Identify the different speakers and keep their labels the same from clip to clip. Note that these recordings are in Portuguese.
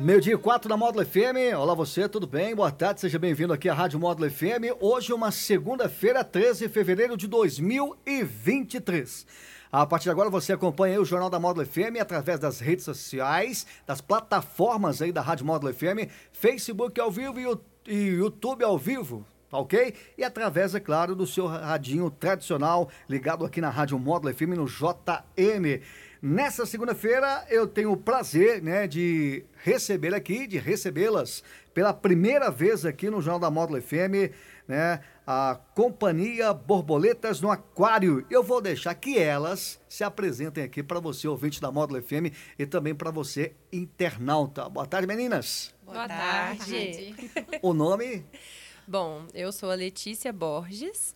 Speaker 1: Meio dia 4 da Módulo FM. Olá você, tudo bem? Boa tarde, seja bem-vindo aqui à Rádio Módulo FM. Hoje é uma segunda-feira, 13 de fevereiro de 2023. A partir de agora você acompanha o Jornal da Módulo FM através das redes sociais, das plataformas aí da Rádio Módulo FM, Facebook ao vivo e YouTube ao vivo, tá ok? E através, é claro, do seu radinho tradicional ligado aqui na Rádio Módulo FM no JM. Nessa segunda-feira eu tenho o prazer, né, de receber aqui, de recebê-las pela primeira vez aqui no Jornal da Módulo FM, né, a Companhia Borboletas no Aquário. Eu vou deixar que elas se apresentem aqui para você, ouvinte da Módulo FM, e também para você, internauta. Boa tarde, meninas.
Speaker 2: Boa, Boa tarde.
Speaker 1: tarde. O nome?
Speaker 2: Bom, eu sou a Letícia Borges,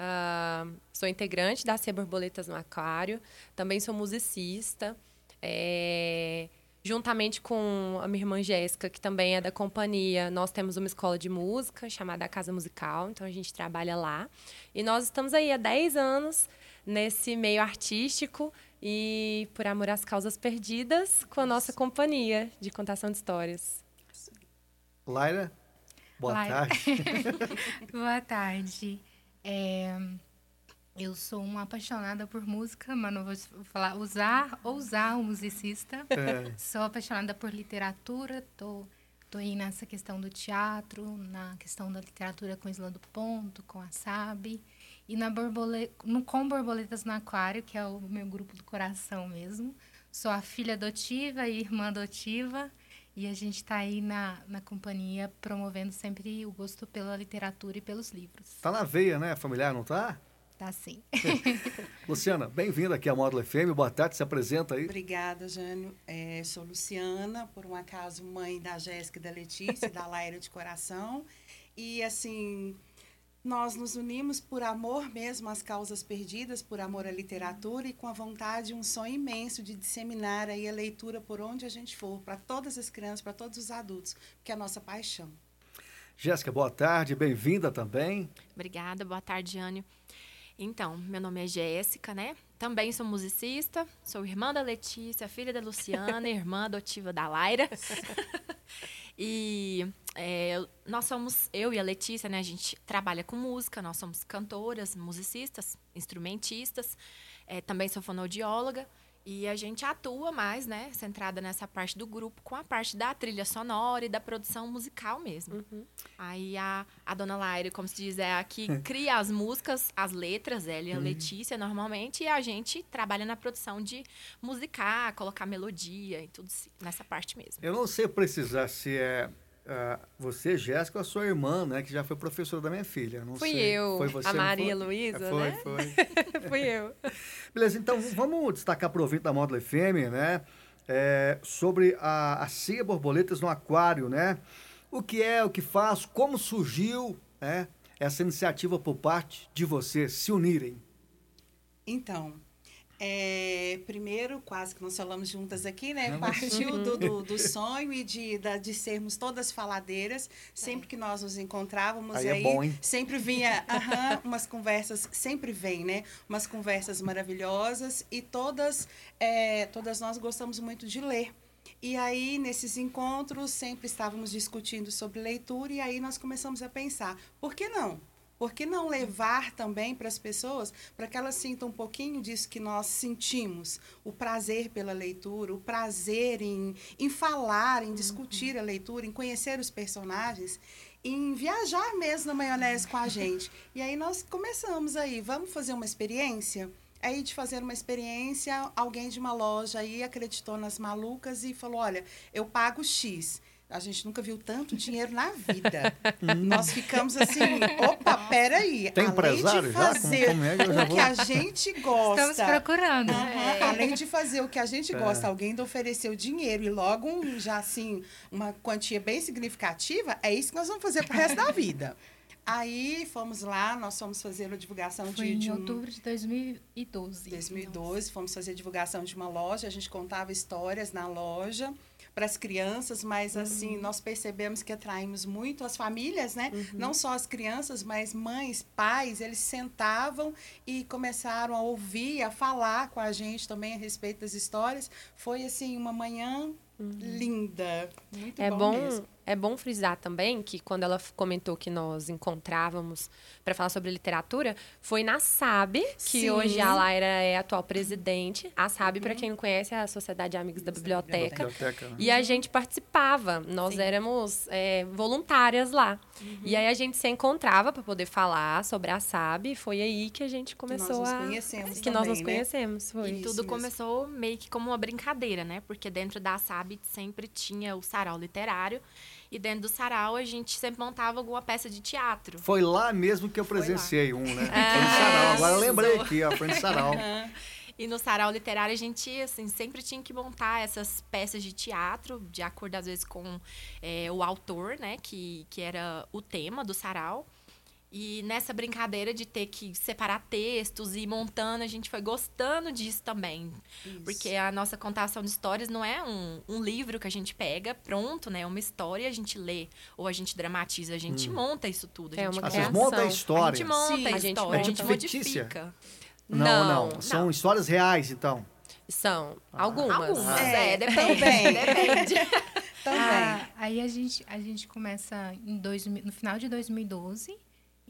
Speaker 2: Uh, sou integrante da Cia Borboletas no Aquário, também sou musicista. É, juntamente com a minha irmã Jéssica, que também é da companhia, nós temos uma escola de música chamada Casa Musical, então a gente trabalha lá. E nós estamos aí há 10 anos nesse meio artístico e por amor às causas perdidas com a nossa companhia de contação de histórias.
Speaker 1: Laira, boa Laira. tarde.
Speaker 3: boa tarde. É, eu sou uma apaixonada por música, mas não vou falar usar ou usar o musicista. É. Sou apaixonada por literatura, tô, tô aí nessa questão do teatro, na questão da literatura com Isla do Ponto, com a Sabe. E na borboleta, no Com Borboletas no Aquário, que é o meu grupo do coração mesmo. Sou a filha adotiva e irmã adotiva. E a gente está aí na, na companhia promovendo sempre o gosto pela literatura e pelos livros.
Speaker 1: Tá na veia, né, familiar, não tá?
Speaker 3: Tá sim.
Speaker 1: Luciana, bem-vinda aqui à Módulo FM. Boa tarde, se apresenta aí.
Speaker 4: Obrigada, Jânio. É, sou Luciana, por um acaso mãe da Jéssica e da Letícia, da Laira de Coração. E, assim, nós nos unimos por amor mesmo às causas perdidas, por amor à literatura e com a vontade, um sonho imenso de disseminar aí a leitura por onde a gente for, para todas as crianças, para todos os adultos, que é a nossa paixão.
Speaker 1: Jéssica, boa tarde, bem-vinda também.
Speaker 5: Obrigada, boa tarde, Jânio. Então, meu nome é Jéssica, né? Também sou musicista, sou irmã da Letícia, filha da Luciana, irmã adotiva da Laira. e é, nós somos, eu e a Letícia, né? A gente trabalha com música, nós somos cantoras, musicistas, instrumentistas. É, também sou fonoaudióloga. E a gente atua mais, né, centrada nessa parte do grupo, com a parte da trilha sonora e da produção musical mesmo. Uhum. Aí a, a dona Laire, como se diz, é a que cria as músicas, as letras, ela e a uhum. Letícia normalmente, e a gente trabalha na produção de musicar, colocar melodia e tudo nessa parte mesmo.
Speaker 1: Eu não sei precisar se é Uh, você, Jéssica, a sua irmã, né? Que já foi professora da minha filha. Não
Speaker 2: Fui
Speaker 1: sei.
Speaker 2: eu.
Speaker 1: Foi você,
Speaker 2: a Maria Luísa,
Speaker 1: foi,
Speaker 2: né?
Speaker 1: Foi,
Speaker 2: Fui eu.
Speaker 1: Beleza, então vamos destacar para o ouvinte da Módulo FM, né? É, sobre a, a Cia Borboletas no Aquário, né? O que é, o que faz, como surgiu né, essa iniciativa por parte de vocês se unirem?
Speaker 4: Então, é, primeiro, quase que nós falamos juntas aqui, né? Partiu do, do, do, sonho e de, da, de sermos todas faladeiras. Sempre que nós nos encontrávamos
Speaker 1: aí,
Speaker 4: aí
Speaker 1: é bom,
Speaker 4: sempre vinha aham, umas conversas, sempre vem, né? Umas conversas maravilhosas e todas, é, todas nós gostamos muito de ler. E aí, nesses encontros, sempre estávamos discutindo sobre leitura, e aí nós começamos a pensar: por que não? Por que não levar também para as pessoas, para que elas sintam um pouquinho disso que nós sentimos? O prazer pela leitura, o prazer em, em falar, em discutir a leitura, em conhecer os personagens, em viajar mesmo na maionese com a gente. E aí nós começamos aí, vamos fazer uma experiência? Aí de fazer uma experiência, alguém de uma loja aí acreditou nas malucas e falou: olha, eu pago X a gente nunca viu tanto dinheiro na vida. Nós ficamos assim, opa, peraí.
Speaker 1: Tem
Speaker 4: além
Speaker 1: empresário
Speaker 4: de
Speaker 1: já? Como-
Speaker 4: fazer
Speaker 1: como é que eu já
Speaker 4: o
Speaker 1: vou-
Speaker 4: que a gente gosta.
Speaker 3: Estamos procurando.
Speaker 4: Aham, Além de fazer o que a gente
Speaker 1: É.
Speaker 4: gosta, alguém ainda ofereceu dinheiro e logo um, já assim, uma quantia bem significativa, é isso que nós vamos fazer pro resto da vida. Aí fomos lá, nós fomos fazer a divulgação
Speaker 3: Foi
Speaker 4: de,
Speaker 3: em
Speaker 4: de um,
Speaker 3: outubro de 2012.
Speaker 4: 2012, fomos fazer divulgação de uma loja, a gente contava histórias na loja para as crianças, mas assim, nós percebemos que atraímos muito as famílias, né? Não só as crianças, mas mães, pais, eles sentavam e começaram a ouvir, a falar com a gente também a respeito das histórias. Foi assim uma manhã linda, muito
Speaker 2: É
Speaker 4: bom,
Speaker 2: bom,
Speaker 4: mesmo.
Speaker 2: é bom frisar também que quando ela comentou que nós encontrávamos para falar sobre literatura, foi na SAB, que
Speaker 4: Sim.
Speaker 2: hoje a Laira é a atual presidente. A SAB, para quem não conhece, é a Sociedade de Amigos da Biblioteca.
Speaker 1: Biblioteca, né?
Speaker 2: E a gente participava, nós éramos é, voluntárias lá. E aí a gente se encontrava para poder falar sobre a SAB. e Foi aí que a gente começou
Speaker 4: nos
Speaker 2: a.
Speaker 4: conhecemos
Speaker 2: que nós
Speaker 4: também,
Speaker 2: nos
Speaker 4: né?
Speaker 2: conhecemos. Foi.
Speaker 5: E
Speaker 4: Isso
Speaker 5: tudo
Speaker 4: mesmo.
Speaker 5: começou meio que como uma brincadeira, né? Porque dentro da SAB sempre tinha o sarau literário. E dentro do sarau a gente sempre montava alguma peça de teatro.
Speaker 1: Foi lá mesmo que eu presenciei um, né?
Speaker 2: É.
Speaker 1: Foi no sarau. Agora eu lembrei aqui, ó, foi no sarau.
Speaker 5: E no sarau literário a gente, assim, sempre tinha que montar essas peças de teatro, de acordo, às vezes, com é, o autor, né? Que, que era o tema do sarau. E nessa brincadeira de ter que separar textos e ir montando, a gente foi gostando disso também. Porque a nossa contação de histórias não é um, um livro que a gente pega, pronto, né? Uma história a gente lê, ou a gente dramatiza, a gente monta isso tudo. A
Speaker 2: É
Speaker 5: gente
Speaker 2: uma
Speaker 1: Ah,
Speaker 5: monta-
Speaker 1: vocês
Speaker 2: criação.
Speaker 1: montam a
Speaker 5: a
Speaker 1: história.
Speaker 5: gente monta
Speaker 4: Sim.
Speaker 5: a
Speaker 2: A gente
Speaker 5: história,
Speaker 2: monta.
Speaker 5: a gente
Speaker 1: É tipo fictícia?
Speaker 5: modifica.
Speaker 1: Não,
Speaker 2: Não,
Speaker 1: não. São
Speaker 5: não.
Speaker 1: histórias reais, então.
Speaker 2: São algumas.
Speaker 5: Algumas,
Speaker 4: É,
Speaker 5: é, depende.
Speaker 4: também.
Speaker 5: depende.
Speaker 4: Também.
Speaker 3: Ah, aí a gente, a gente começa em 2000, no final de 2012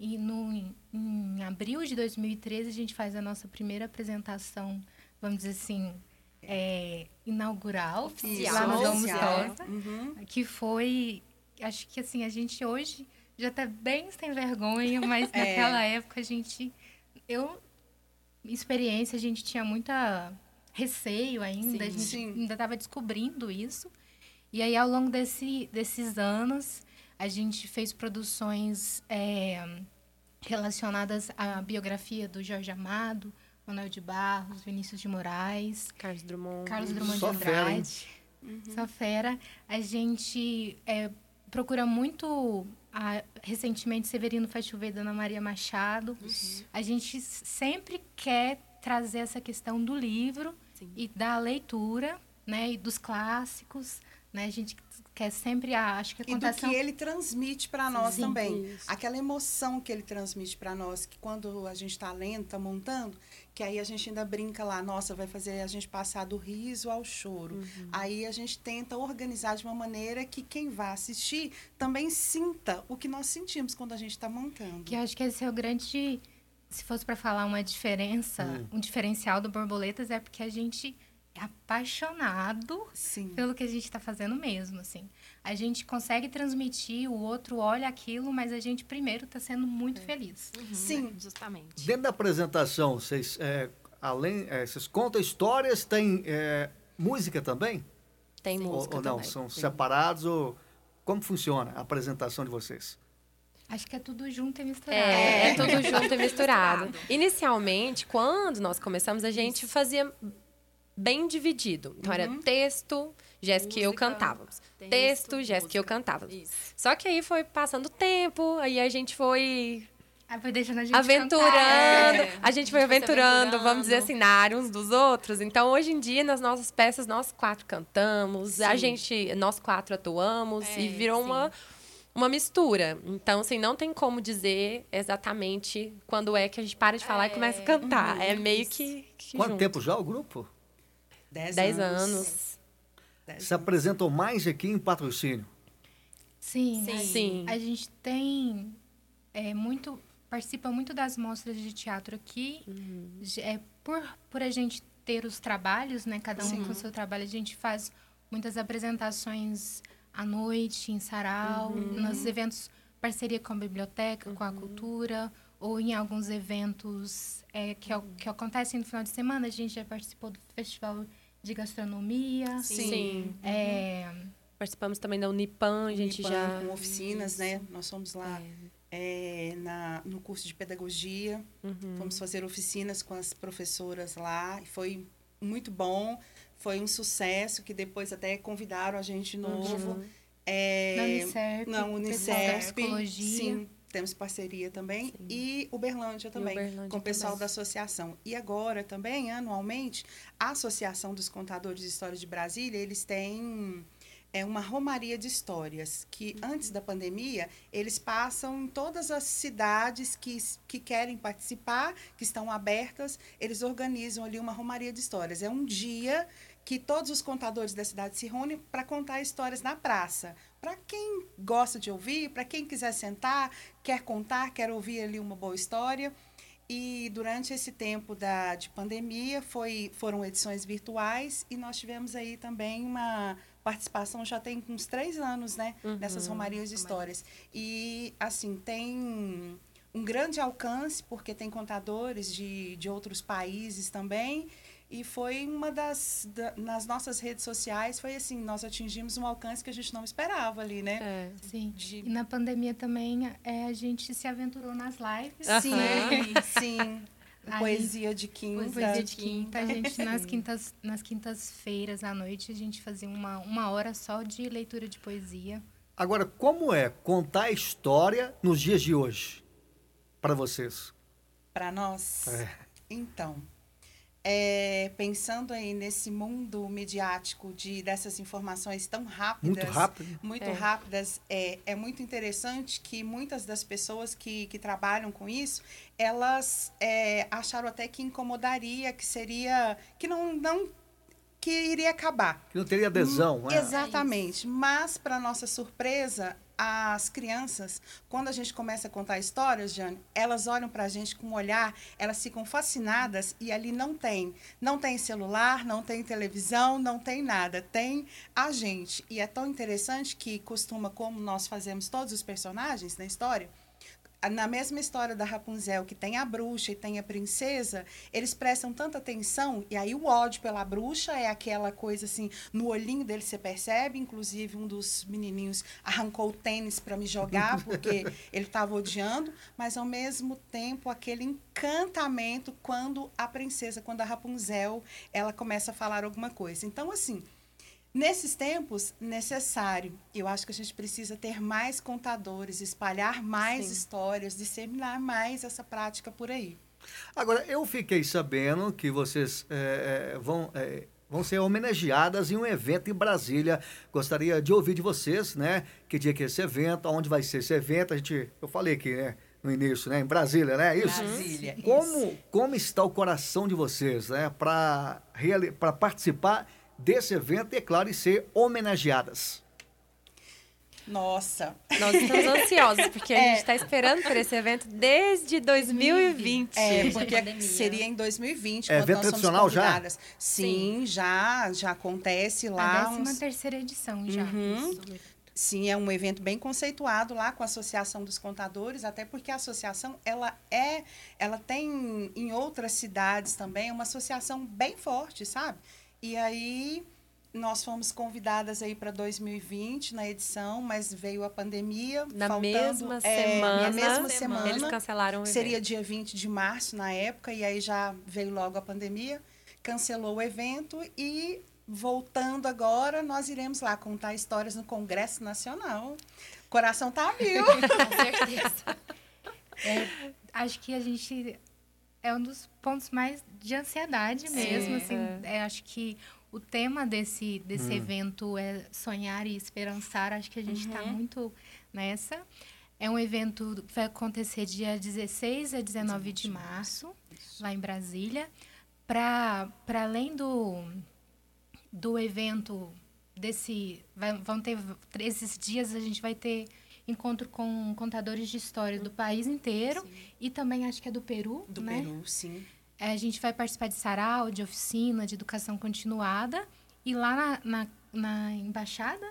Speaker 3: e no, em, em abril de 2013 a gente faz a nossa primeira apresentação, vamos dizer assim, é, inaugural,
Speaker 5: Oficial.
Speaker 3: lá no. Sosa,
Speaker 4: Uhum.
Speaker 3: que foi, acho que assim, a gente hoje já tá bem sem vergonha, mas
Speaker 4: É.
Speaker 3: naquela época a gente, eu, experiência, a gente tinha muita receio ainda, a
Speaker 5: Sim.
Speaker 3: gente
Speaker 4: Sim.
Speaker 3: ainda estava descobrindo isso. E aí, ao longo desse, desses anos, a gente fez produções é, relacionadas à biografia do Jorge Amado, Manuel de Barros, Vinícius de Moraes,
Speaker 2: Carlos Drummond.
Speaker 3: Carlos Drummond
Speaker 1: Só
Speaker 3: de
Speaker 1: fera, hein?
Speaker 3: Andrade. Só fera. A gente é, procura muito, a- recentemente, Severino Faz Chover, da Ana Maria Machado. A gente sempre quer trazer essa questão do livro
Speaker 5: Sim.
Speaker 3: e da leitura, né? E dos clássicos, né? A gente quer sempre, a, acho que a
Speaker 4: E do que ele transmite para nós
Speaker 3: Sim,
Speaker 4: também.
Speaker 2: isso.
Speaker 4: Aquela emoção que ele transmite para nós, que quando a gente está lendo, está montando, que aí a gente ainda brinca lá, nossa, vai fazer a gente passar do riso ao choro.
Speaker 3: Uhum.
Speaker 4: Aí a gente tenta organizar de uma maneira que quem vai assistir também sinta o que nós sentimos quando a gente está montando.
Speaker 3: Que eu acho que esse é o grande. Se fosse para falar uma diferença, um diferencial do Borboletas é porque a gente apaixonado
Speaker 4: Sim.
Speaker 3: pelo que a gente está fazendo mesmo, assim. A gente consegue transmitir, o outro olha aquilo, mas a gente primeiro está sendo muito feliz.
Speaker 4: Sim.
Speaker 5: Justamente.
Speaker 1: Dentro da apresentação, vocês, é, além, é, vocês contam histórias, tem é, música também?
Speaker 2: Tem
Speaker 1: Ou,
Speaker 2: música
Speaker 1: ou não?
Speaker 2: também.
Speaker 1: São
Speaker 2: Sim.
Speaker 1: separados? Ou como funciona a apresentação de vocês?
Speaker 3: Acho que é tudo junto e misturado.
Speaker 2: É, é tudo junto e misturado. Inicialmente, quando nós começamos, a gente fazia bem dividido. Então, era texto, Jéssica e eu cantávamos.
Speaker 5: texto,
Speaker 2: Texto, Jéssica e eu cantávamos.
Speaker 5: Isso.
Speaker 2: Só que aí foi passando o tempo, aí a gente foi
Speaker 3: Aí foi deixando a gente
Speaker 2: aventurando.
Speaker 3: cantar.
Speaker 5: É,
Speaker 2: A gente
Speaker 5: a
Speaker 2: foi
Speaker 5: gente foi se
Speaker 2: aventurando, vamos
Speaker 5: aventurando.
Speaker 2: dizer assim, na área uns dos outros. Então, hoje em dia, nas nossas peças, nós quatro cantamos, a
Speaker 5: Sim.
Speaker 2: gente, nós quatro atuamos
Speaker 5: É,
Speaker 2: e virou
Speaker 5: sim.
Speaker 2: uma, uma mistura. Então, assim, não tem como dizer exatamente quando é que a gente para de falar e começa a cantar. é meio que, que
Speaker 1: Quanto
Speaker 2: junto.
Speaker 1: tempo já o grupo?
Speaker 4: Dez,
Speaker 2: Dez anos.
Speaker 4: Dez
Speaker 1: Se apresentam mais aqui em patrocínio.
Speaker 3: Sim,
Speaker 5: Sim.
Speaker 3: a-
Speaker 2: Sim.
Speaker 3: A gente tem é, muito participa muito das mostras de teatro aqui. J- É por por a gente ter os trabalhos, né? Cada um com o seu trabalho, a gente faz muitas apresentações à noite em sarau, nos eventos parceria com a biblioteca, com a cultura ou em alguns eventos é, que, ac- que acontecem no final de semana. A gente já participou do festival de gastronomia.
Speaker 2: Sim.
Speaker 3: É,
Speaker 2: Participamos também da Unipan, a gente
Speaker 4: Unipan,
Speaker 2: já.
Speaker 4: com oficinas, né? Nós fomos lá é, na, no curso de pedagogia,
Speaker 2: Uhum.
Speaker 4: fomos fazer oficinas com as professoras lá, e foi muito bom, foi um sucesso, que depois até convidaram a gente de novo. É,
Speaker 3: Na Unicef,
Speaker 4: na Unicef,
Speaker 3: psicologia.
Speaker 4: sim, temos parceria também. E Uberlândia também,
Speaker 2: Uberlândia
Speaker 4: com o pessoal
Speaker 2: também.
Speaker 4: da associação. E agora também, anualmente, a Associação dos Contadores de Histórias de Brasília, eles têm é uma romaria de histórias, que antes da pandemia, eles passam em todas as cidades que, que querem participar, que estão abertas, eles organizam ali uma romaria de histórias. É um dia que todos os contadores da cidade se reúnem para contar histórias na praça. Para quem gosta de ouvir, para quem quiser sentar, quer contar, quer ouvir ali uma boa história. E durante esse tempo da, de pandemia, foi, foram edições virtuais e nós tivemos aí também uma participação, já tem uns três anos, né? Nessas romarias de histórias. E, assim, tem um grande alcance, porque tem contadores de, de outros países também. E foi uma das. Da, nas nossas redes sociais, foi assim: nós atingimos um alcance que a gente não esperava ali, né?
Speaker 2: É.
Speaker 3: Sim.
Speaker 4: De-
Speaker 3: E na pandemia também é, a gente se aventurou nas lives.
Speaker 4: Sim, sim.
Speaker 3: Aí-
Speaker 4: Poesia de quinta.
Speaker 3: Poesia de quinta, a gente nas quintas nas quintas-feiras à noite a gente fazia uma, uma hora só de leitura de poesia.
Speaker 1: Agora, como é contar a história nos dias de hoje? Para vocês.
Speaker 4: Para nós?
Speaker 1: É.
Speaker 4: Então, é, pensando aí nesse mundo midiático de dessas informações tão rápidas,
Speaker 1: Muito rápido.
Speaker 4: muito
Speaker 2: É.
Speaker 4: rápidas, é, é muito interessante que muitas das pessoas que, que trabalham com isso, elas é, acharam até que incomodaria, que seria, que não, não que iria acabar.
Speaker 1: Que não teria adesão. né?
Speaker 4: Exatamente. Mas, para nossa surpresa, as crianças, quando a gente começa a contar histórias, Jane, elas olham para a gente com um olhar, elas ficam fascinadas e ali não tem. Não tem celular, não tem televisão, não tem nada. Tem a gente. E é tão interessante que costuma, como nós fazemos todos os personagens na história, na mesma história da Rapunzel, que tem a bruxa e tem a princesa, eles prestam tanta atenção, e aí o ódio pela bruxa é aquela coisa assim, no olhinho dele você percebe, inclusive um dos menininhos arrancou o tênis para me jogar, porque ele estava odiando, mas ao mesmo tempo aquele encantamento quando a princesa, quando a Rapunzel, ela começa a falar alguma coisa. Então, assim, Nesses tempos, necessário. Eu acho que a gente precisa ter mais contadores, espalhar mais
Speaker 2: Sim.
Speaker 4: histórias, disseminar mais essa prática por aí.
Speaker 1: Agora, eu fiquei sabendo que vocês é, é, vão, é, vão ser homenageadas em um evento em Brasília. Gostaria de ouvir de vocês, né? Que dia que é esse evento, onde vai ser esse evento. A gente, eu falei aqui, né? No início, né? Em Brasília, né? Isso.
Speaker 4: Brasília.
Speaker 1: Como, como está o coração de vocês, né? Para participar desse evento é claro, e ser homenageadas.
Speaker 4: Nossa.
Speaker 2: Nós estamos ansiosos, porque a
Speaker 4: É.
Speaker 2: gente está esperando por esse evento desde 2020.
Speaker 4: É, porque
Speaker 5: pandemia.
Speaker 4: seria em 2020,
Speaker 1: É
Speaker 4: quando
Speaker 1: evento
Speaker 4: nós somos
Speaker 1: tradicional já?
Speaker 4: convidadas. Sim, já, já acontece lá.
Speaker 3: a décima
Speaker 4: uns-
Speaker 3: terceira edição já.
Speaker 4: Uhum. Sim, é um evento bem conceituado lá com a Associação dos Contadores, até porque a associação ela é, ela tem em outras cidades também uma associação bem forte, sabe? E aí nós fomos convidadas aí para 2020 na edição, mas veio a pandemia.
Speaker 2: Na
Speaker 4: faltando-
Speaker 2: mesma
Speaker 4: é,
Speaker 2: semana,
Speaker 4: Na mesma semana.
Speaker 2: eles cancelaram o
Speaker 4: Seria
Speaker 2: evento.
Speaker 4: dia 20 de março na época, e aí já veio logo a pandemia, cancelou o evento e voltando agora, nós iremos lá contar histórias no Congresso Nacional. Coração tá a mil.
Speaker 5: Com certeza.
Speaker 3: É, acho que a gente é um dos pontos mais de ansiedade mesmo. assim, é, acho que o tema desse, desse evento é sonhar e esperançar. Acho que a gente está muito nessa. É um evento que vai acontecer dia 16 a 19 de março, lá em Brasília. Para além do, do evento desse. Vai, vão ter esses dias a gente vai ter encontro com contadores de história do país inteiro e também acho que é do Peru,
Speaker 4: Do
Speaker 3: né?
Speaker 4: Peru, sim.
Speaker 3: É, a gente vai participar de sarau, de oficina, de educação continuada e lá na, na, na embaixada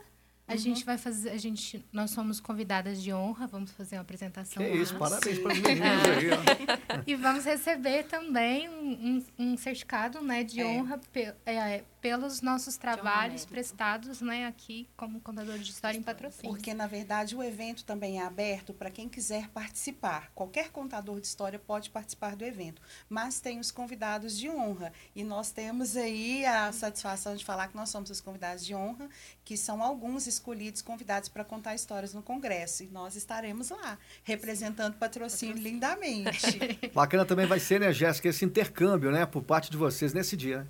Speaker 3: a
Speaker 4: Uhum.
Speaker 3: gente vai fazer, a gente, nós somos convidadas de honra, vamos fazer uma apresentação
Speaker 1: Que
Speaker 3: lá.
Speaker 1: isso, parabéns
Speaker 4: Sim.
Speaker 1: para os meninos aí, ó.
Speaker 3: E vamos receber também um, um- um certificado né, de
Speaker 4: É.
Speaker 3: honra pe- é, pelos nossos trabalhos prestados né, aqui como contador de história em patrocínio.
Speaker 4: Porque, na verdade, o evento também é aberto para quem quiser participar. Qualquer contador de história pode participar do evento, mas tem os convidados de honra. E nós temos aí a satisfação de falar que nós somos os convidados de honra, que são alguns escolhidos convidados para contar histórias no Congresso. E nós estaremos lá, representando patrocínio, patrocínio. lindamente.
Speaker 1: Bacana também vai ser, né, Jéssica, esse intercâmbio, né, por parte de vocês nesse dia.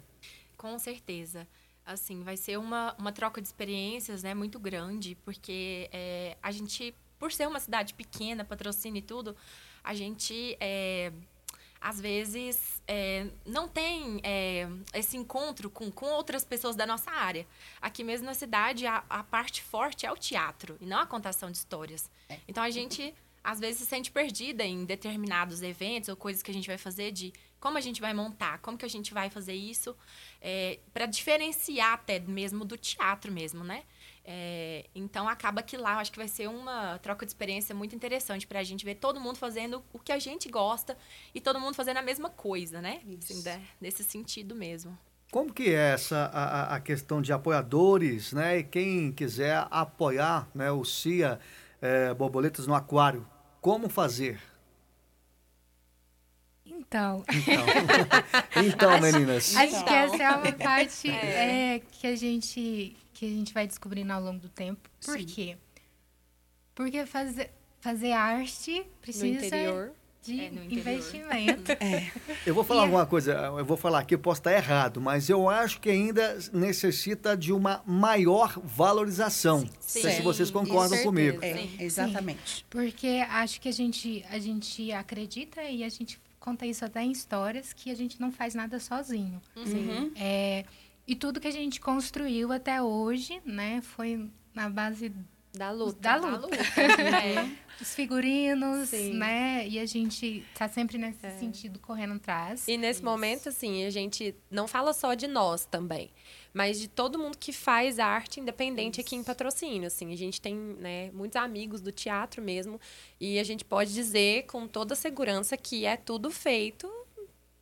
Speaker 5: Com certeza. Assim, vai ser uma, uma troca de experiências, né, muito grande, porque é, a gente, por ser uma cidade pequena, patrocínio e tudo, a gente, é, às vezes, é, não tem é, esse encontro com, com outras pessoas da nossa área. Aqui mesmo na cidade, a, a parte forte é o teatro, e não a contação de histórias. É. Então, a gente, às vezes, se sente perdida em determinados eventos ou coisas que a gente vai fazer de como a gente vai montar, como que a gente vai fazer isso, é, para diferenciar até mesmo do teatro mesmo, né? É, então acaba que lá acho que vai ser uma troca de experiência muito interessante para a gente ver todo mundo fazendo o que a gente gosta e todo mundo fazendo a mesma coisa, né? Assim, né? nesse sentido mesmo.
Speaker 1: Como que é essa a, a, questão de apoiadores, né? E quem quiser apoiar, né, o CIA é, Borboletas no Aquário, como fazer?
Speaker 3: Então.
Speaker 1: Então, então acho, meninas.
Speaker 3: Acho então. que essa é uma parte é. É, que, a gente, que a gente vai descobrindo ao longo do tempo. Por Sim. quê? Porque fazer, fazer arte precisa de é, investimento.
Speaker 1: É. Eu vou falar e alguma coisa, eu vou falar aqui, eu posso estar errado, mas eu acho que ainda necessita de uma maior valorização. Sim. Não se vocês concordam comigo.
Speaker 4: É, exatamente. Sim.
Speaker 3: Porque acho que a gente, a gente acredita e a gente conta isso até em histórias, que a gente não faz nada sozinho. Uhum. É, e tudo que a gente construiu até hoje, né, foi na base
Speaker 2: da luta.
Speaker 3: Da luta. Da luta. é. Os figurinos, Sim. né? E a gente tá sempre nesse é. sentido correndo atrás.
Speaker 2: E nesse Isso. momento, assim, a gente não fala só de nós também mas de todo mundo que faz arte independente Isso. aqui em patrocínio. Assim, a gente tem né, muitos amigos do teatro mesmo, e a gente pode dizer com toda segurança que é tudo feito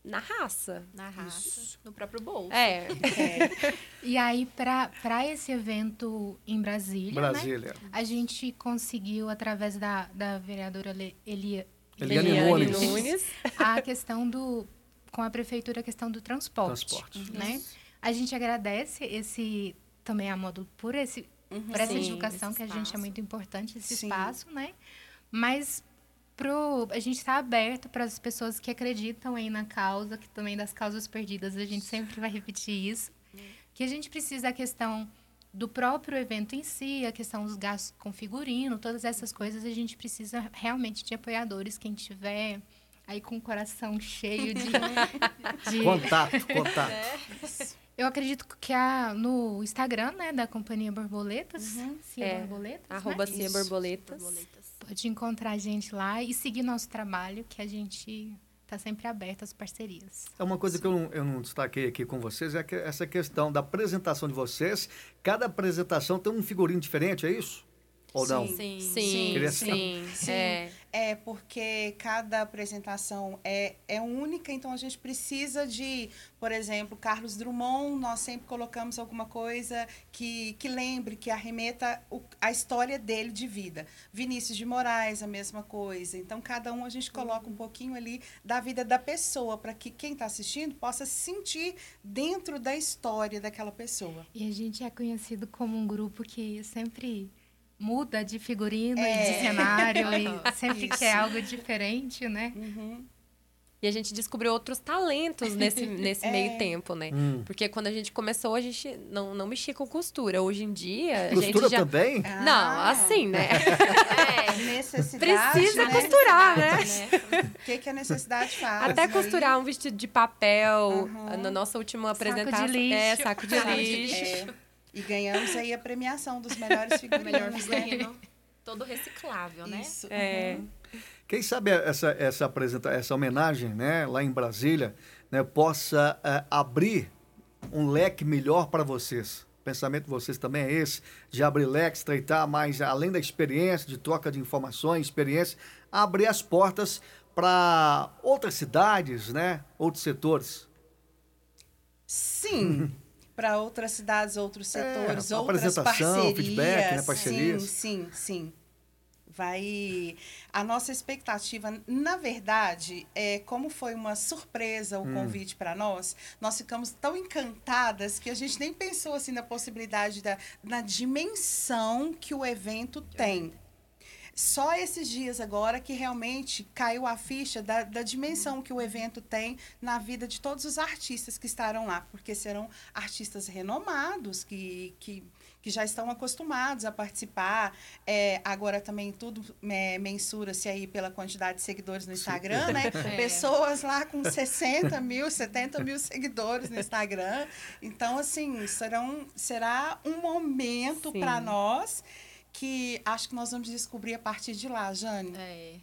Speaker 2: na raça.
Speaker 5: Na raça, Isso. no próprio bolso.
Speaker 2: É.
Speaker 3: é. E aí, para esse evento em Brasília, né,
Speaker 1: Brasília.
Speaker 3: Né, a gente conseguiu, através da, da vereadora Elia,
Speaker 1: Eliane, Eliane Nunes. Nunes,
Speaker 3: a questão do, com a prefeitura, a questão do transporte. Transporte. Né? Isso. A gente agradece esse também a Módulo por esse uhum, por essa sim, divulgação que a gente é muito importante esse sim. espaço, né? Mas pro a gente está aberto para as pessoas que acreditam aí na causa, que também das causas perdidas, a gente sempre vai repetir isso. Que a gente precisa da questão do próprio evento em si, a questão dos gastos com figurino, todas essas coisas, a gente precisa realmente de apoiadores, quem tiver aí com o coração cheio de,
Speaker 1: de... contato, contato. É.
Speaker 3: Eu acredito que a, no Instagram, né, da Companhia Borboletas, uhum. Cia
Speaker 2: é, Borboletas, né? Arroba né? Cia Borboletas. Borboletas.
Speaker 3: Pode encontrar a gente lá e seguir nosso trabalho, que a gente está sempre aberto às parcerias.
Speaker 1: É uma coisa Sim. que eu não, eu não destaquei aqui com vocês, é que essa questão da apresentação de vocês. Cada apresentação tem um figurino diferente, é isso? Ou
Speaker 2: sim,
Speaker 1: não?
Speaker 2: Sim, sim, sim, sim.
Speaker 4: É. é porque cada apresentação é, é única, então a gente precisa de, por exemplo, Carlos Drummond, nós sempre colocamos alguma coisa que, que lembre, que arremeta o, a história dele de vida. Vinícius de Moraes, a mesma coisa. Então, cada um a gente coloca um pouquinho ali da vida da pessoa, para que quem está assistindo possa se sentir dentro da história daquela pessoa.
Speaker 3: E a gente é conhecido como um grupo que sempre muda de figurino é. e de cenário e sempre Isso. quer algo diferente, né?
Speaker 2: Uhum. E a gente descobriu outros talentos nesse, nesse é. meio tempo, né? Hum. Porque quando a gente começou, a gente não, não mexia com costura. Hoje em dia,
Speaker 1: costura
Speaker 2: a gente já...
Speaker 1: também?
Speaker 2: Ah. Não, assim, né?
Speaker 4: É, necessidade,
Speaker 2: Precisa
Speaker 4: né?
Speaker 2: costurar, né?
Speaker 4: O que, que a necessidade faz?
Speaker 2: Até costurar aí? um vestido de papel. Uhum. Na nossa última apresentação.
Speaker 3: Saco de lixo.
Speaker 2: É, saco de lixo.
Speaker 4: É. E ganhamos aí a premiação dos melhores figurinos. Melhor né? figurino.
Speaker 5: Todo reciclável, né?
Speaker 2: Isso. É.
Speaker 1: Quem sabe essa, essa, apresenta, essa homenagem né, lá em Brasília né, possa uh, abrir um leque melhor para vocês. O pensamento de vocês também é esse, de abrir leques, estreitar mais, além da experiência, de troca de informações, experiência, abrir as portas para outras cidades, né, outros setores.
Speaker 4: Sim. para outras cidades, outros
Speaker 1: É,
Speaker 4: setores,
Speaker 1: a
Speaker 4: outras
Speaker 1: apresentação,
Speaker 4: parcerias.
Speaker 1: feedback, né, parcerias.
Speaker 4: Sim, sim, sim. Vai. A nossa expectativa, na verdade, é como foi uma surpresa o
Speaker 1: Hum.
Speaker 4: convite para nós, nós ficamos tão encantadas que a gente nem pensou assim na possibilidade da na dimensão que o evento tem. Só esses dias agora que realmente caiu a ficha da, da dimensão que o evento tem na vida de todos os artistas que estarão lá, porque serão artistas renomados que, que, que já estão acostumados a participar. É, agora também tudo é, mensura-se aí pela quantidade de seguidores no Instagram, né? Pessoas lá com 60 mil, 70 mil seguidores no Instagram. Então, assim, serão, será um momento para nós que acho que nós vamos descobrir a partir de lá, Jane,
Speaker 5: É.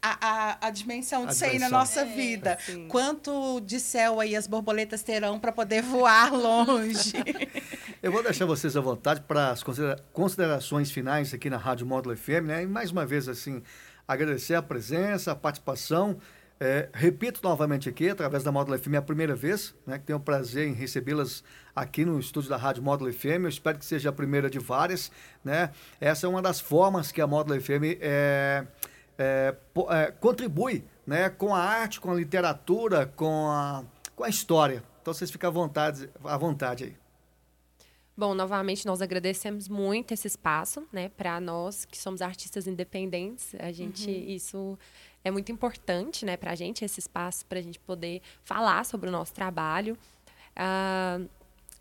Speaker 4: a, a, a dimensão disso aí na nossa
Speaker 5: É,
Speaker 4: vida.
Speaker 2: sim.
Speaker 4: Quanto de céu aí as borboletas terão para poder voar longe.
Speaker 1: Eu vou deixar vocês à vontade para as considera- considerações finais aqui na Rádio Módulo FM, né? E mais uma vez, assim, agradecer a presença, a participação. É, repito novamente aqui, através da Módulo FM, é a primeira vez né, que tenho o prazer em recebê-las aqui no estúdio da Rádio Módulo FM. Eu espero que seja a primeira de várias. Né? Essa é uma das formas que a Módulo FM é, é, é, contribui né, com a arte, com a literatura, com a, com a história. Então, vocês ficam à vontade, à vontade aí.
Speaker 2: Bom, novamente nós agradecemos muito esse espaço, né, para nós que somos artistas independentes. A gente isso é muito importante, né, para a gente esse espaço para a gente poder falar sobre o nosso trabalho. Ah,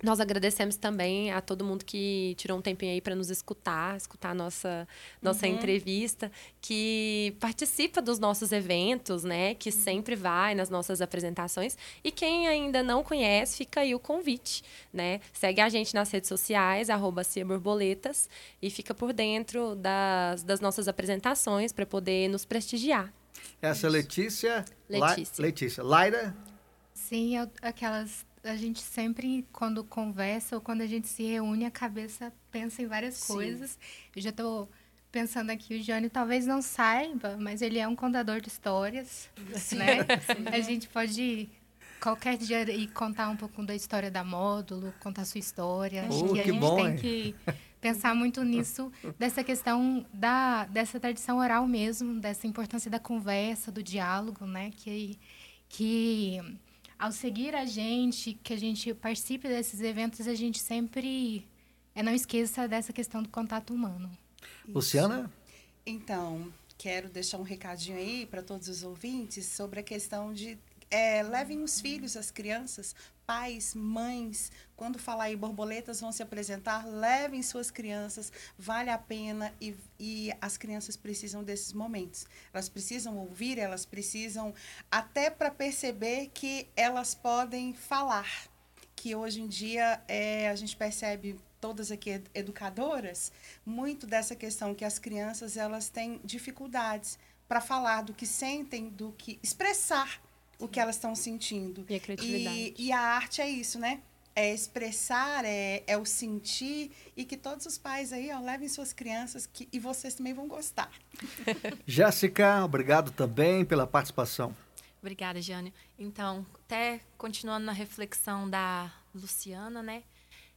Speaker 2: nós agradecemos também a todo mundo que tirou um tempinho aí para nos escutar, escutar a nossa, nossa entrevista, que participa dos nossos eventos, né? Que sempre vai nas nossas apresentações. E quem ainda não conhece, fica aí o convite, né? Segue a gente nas redes sociais, arroba Borboletas, e fica por dentro das, das nossas apresentações para poder nos prestigiar.
Speaker 1: Essa é Letícia. La-
Speaker 2: Letícia.
Speaker 1: Letícia. Laira.
Speaker 3: Sim, eu- aquelas. A gente sempre, quando conversa ou quando a gente se reúne, a cabeça pensa em várias
Speaker 4: Sim.
Speaker 3: coisas. Eu já estou pensando aqui, o Johnny talvez não saiba, mas ele é um contador de histórias, né? A gente pode qualquer dia ir contar um pouco da história da módulo, contar a sua história. Acho
Speaker 1: Oh,
Speaker 3: que a
Speaker 1: que
Speaker 3: gente
Speaker 1: bom,
Speaker 3: tem
Speaker 1: hein?
Speaker 3: que pensar muito nisso, dessa questão da dessa tradição oral mesmo, dessa importância da conversa, do diálogo, né? Que que ao seguir a gente, que a gente participe desses eventos, a gente sempre é, não esqueça dessa questão do contato humano.
Speaker 1: Luciana.
Speaker 4: Então, quero deixar um recadinho aí para todos os ouvintes sobre a questão de é, levem os filhos, as crianças, pais, mães, quando falar em borboletas vão se apresentar, levem suas crianças, vale a pena e, e as crianças precisam desses momentos. Elas precisam ouvir, elas precisam até para perceber que elas podem falar. Que hoje em dia é, a gente percebe todas aqui ed- educadoras muito dessa questão que as crianças elas têm dificuldades para falar do que sentem, do que expressar o que elas estão sentindo.
Speaker 2: E a criatividade.
Speaker 4: E, e a arte é isso, né? É expressar, é, é o sentir e que todos os pais aí, ó, levem suas crianças que, e vocês também vão gostar.
Speaker 1: Jéssica, obrigado também pela participação.
Speaker 5: Obrigada, Jânio. Então, até continuando na reflexão da Luciana, né?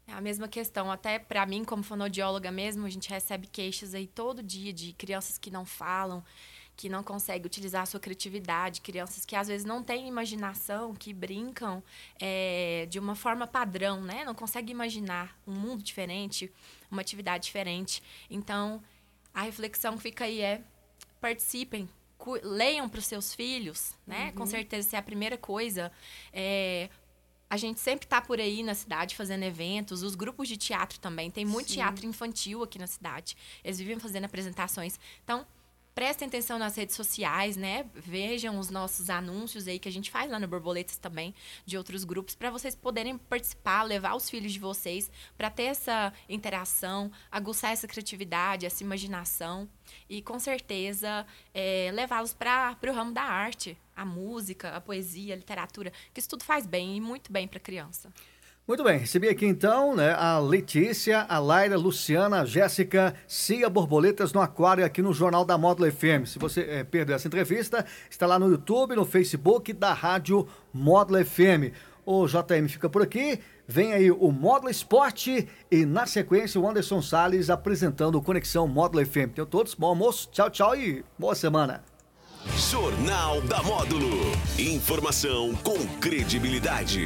Speaker 5: É a mesma questão, até para mim, como fonoaudióloga mesmo, a gente recebe queixas aí todo dia de crianças que não falam, que não conseguem utilizar a sua criatividade, crianças que às vezes não têm imaginação, que brincam é, de uma forma padrão, né? Não conseguem imaginar um mundo diferente, uma atividade diferente. Então, a reflexão que fica aí é participem, leiam para os seus filhos, né? Com certeza essa é a primeira coisa. É, a gente sempre tá por aí na cidade fazendo eventos, os grupos de teatro também. Tem muito
Speaker 4: Sim.
Speaker 5: teatro infantil aqui na cidade. Eles vivem fazendo apresentações. Então, prestem atenção nas redes sociais, né? Vejam os nossos anúncios aí que a gente faz lá no Borboletas também, de outros grupos, para vocês poderem participar, levar os filhos de vocês, para ter essa interação, aguçar essa criatividade, essa imaginação e, com certeza, é, levá-los para o ramo da arte, a música, a poesia, a literatura, que isso tudo faz bem e muito bem para a criança.
Speaker 1: Muito bem, recebi aqui então né, a Letícia, a Laira, a Luciana, a Jéssica, Cia Borboletas no Aquário aqui no Jornal da Módulo FM. Se você eh, perdeu essa entrevista, está lá no YouTube, no Facebook da Rádio Módulo FM. O JM fica por aqui. Vem aí o Módulo Esporte e na sequência o Anderson Salles apresentando Conexão Módulo FM. Tenham todos bom almoço, tchau, tchau e boa semana.
Speaker 6: Jornal da Módulo. Informação com credibilidade.